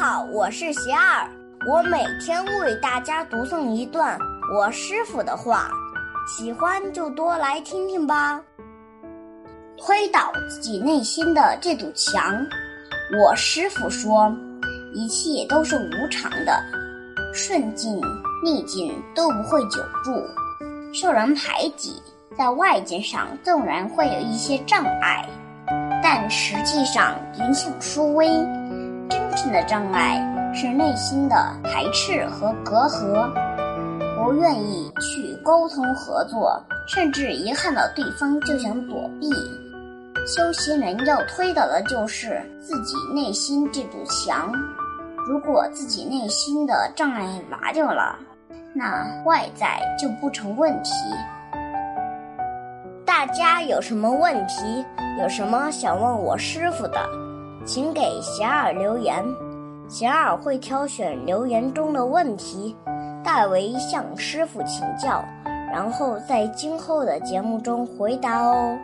好，我是邪二，我每天为大家读诵一段我师傅的话，喜欢就多来听听吧。推倒自己内心的这堵墙。我师傅说，一切都是无常的，顺境逆境都不会久住，受人排挤，在外界上纵然会有一些障碍，但实际上影响殊微。真正的障碍是内心的排斥和隔阂，不愿意去沟通合作，甚至一看到对方就想躲避。修行人要推倒的就是自己内心这堵墙。如果自己内心的障碍拿掉了，那外在就不成问题。大家有什么问题，有什么想问我师傅的？请给贤儿留言，贤儿会挑选留言中的问题，代为向师傅请教，然后在今后的节目中回答哦。